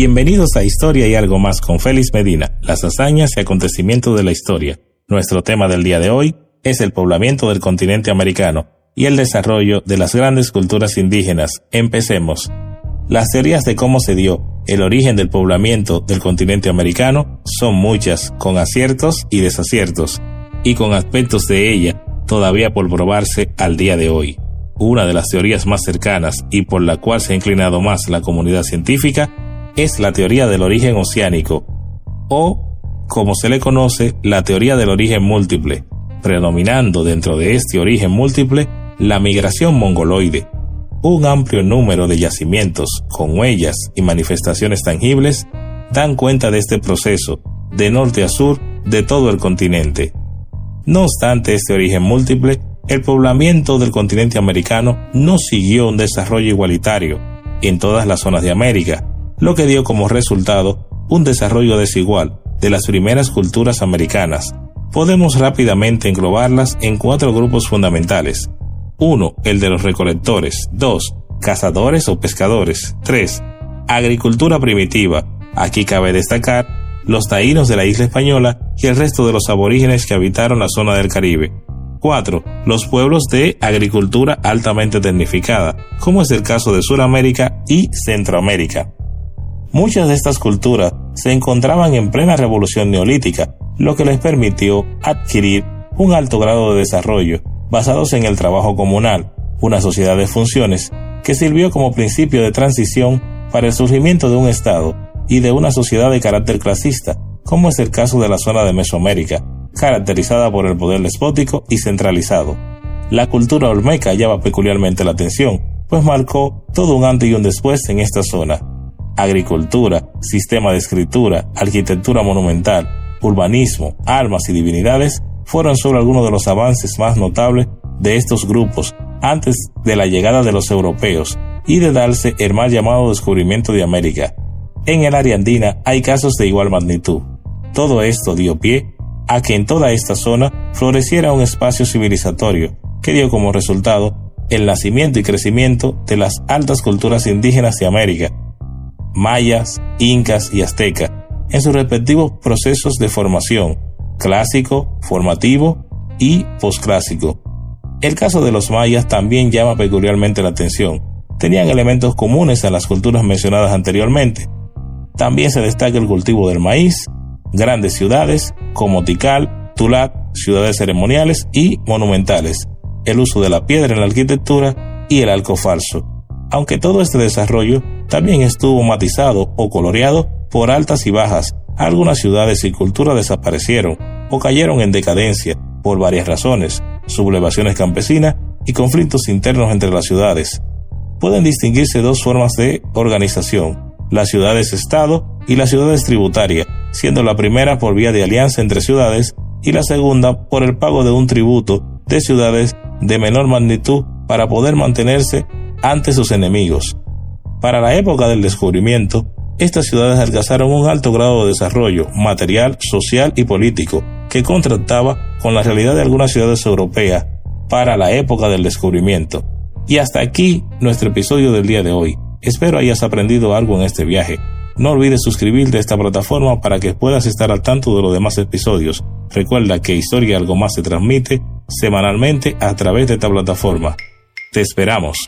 Bienvenidos a Historia y algo más con Félix Medina, las hazañas y acontecimientos de la historia. Nuestro tema del día de hoy es el poblamiento del continente americano y el desarrollo de las grandes culturas indígenas. Empecemos. Las teorías de cómo se dio el origen del poblamiento del continente americano son muchas, con aciertos y desaciertos, y con aspectos de ella todavía por probarse al día de hoy. Una de las teorías más cercanas y por la cual se ha inclinado más la comunidad científica es la teoría del origen oceánico, o, como se le conoce, la teoría del origen múltiple, predominando dentro de este origen múltiple la migración mongoloide. Un amplio número de yacimientos con huellas y manifestaciones tangibles dan cuenta de este proceso, de norte a sur, de todo el continente. No obstante este origen múltiple, el poblamiento del continente americano no siguió un desarrollo igualitario en todas las zonas de América, lo que dio como resultado un desarrollo desigual de las primeras culturas americanas. Podemos rápidamente englobarlas en cuatro grupos fundamentales. 1. El de los recolectores. 2. Cazadores o pescadores. 3. Agricultura primitiva. Aquí cabe destacar los taínos de la isla española y el resto de los aborígenes que habitaron la zona del Caribe. 4. Los pueblos de agricultura altamente tecnificada, como es el caso de Sudamérica y Centroamérica. Muchas de estas culturas se encontraban en plena revolución neolítica, lo que les permitió adquirir un alto grado de desarrollo basados en el trabajo comunal, una sociedad de funciones que sirvió como principio de transición para el surgimiento de un Estado y de una sociedad de carácter clasista, como es el caso de la zona de Mesoamérica, caracterizada por el poder despótico y centralizado. La cultura olmeca llama peculiarmente la atención, pues marcó todo un antes y un después en esta zona, agricultura, sistema de escritura, arquitectura monumental, urbanismo, armas y divinidades fueron solo algunos de los avances más notables de estos grupos antes de la llegada de los europeos y de darse el mal llamado descubrimiento de América. En el área andina hay casos de igual magnitud. Todo esto dio pie a que en toda esta zona floreciera un espacio civilizatorio que dio como resultado el nacimiento y crecimiento de las altas culturas indígenas de América, mayas, incas y aztecas, en sus respectivos procesos de formación, clásico, formativo y posclásico. El caso de los mayas también llama peculiarmente la atención. Tenían elementos comunes a las culturas mencionadas anteriormente. También se destaca el cultivo del maíz, grandes ciudades como Tikal, Tulat, ciudades ceremoniales y monumentales, el uso de la piedra en la arquitectura y el arco falso. Aunque todo este desarrollo también estuvo matizado o coloreado por altas y bajas. Algunas ciudades y culturas desaparecieron o cayeron en decadencia por varias razones, sublevaciones campesinas y conflictos internos entre las ciudades. Pueden distinguirse dos formas de organización, las ciudades-estado y las ciudades tributarias, siendo la primera por vía de alianza entre ciudades y la segunda por el pago de un tributo de ciudades de menor magnitud para poder mantenerse ante sus enemigos. Para la época del descubrimiento, estas ciudades alcanzaron un alto grado de desarrollo material, social y político que contrastaba con la realidad de algunas ciudades europeas para la época del descubrimiento. Y hasta aquí nuestro episodio del día de hoy. Espero hayas aprendido algo en este viaje. No olvides suscribirte a esta plataforma para que puedas estar al tanto de los demás episodios. Recuerda que Historia Algo Más se transmite semanalmente a través de esta plataforma. Te esperamos.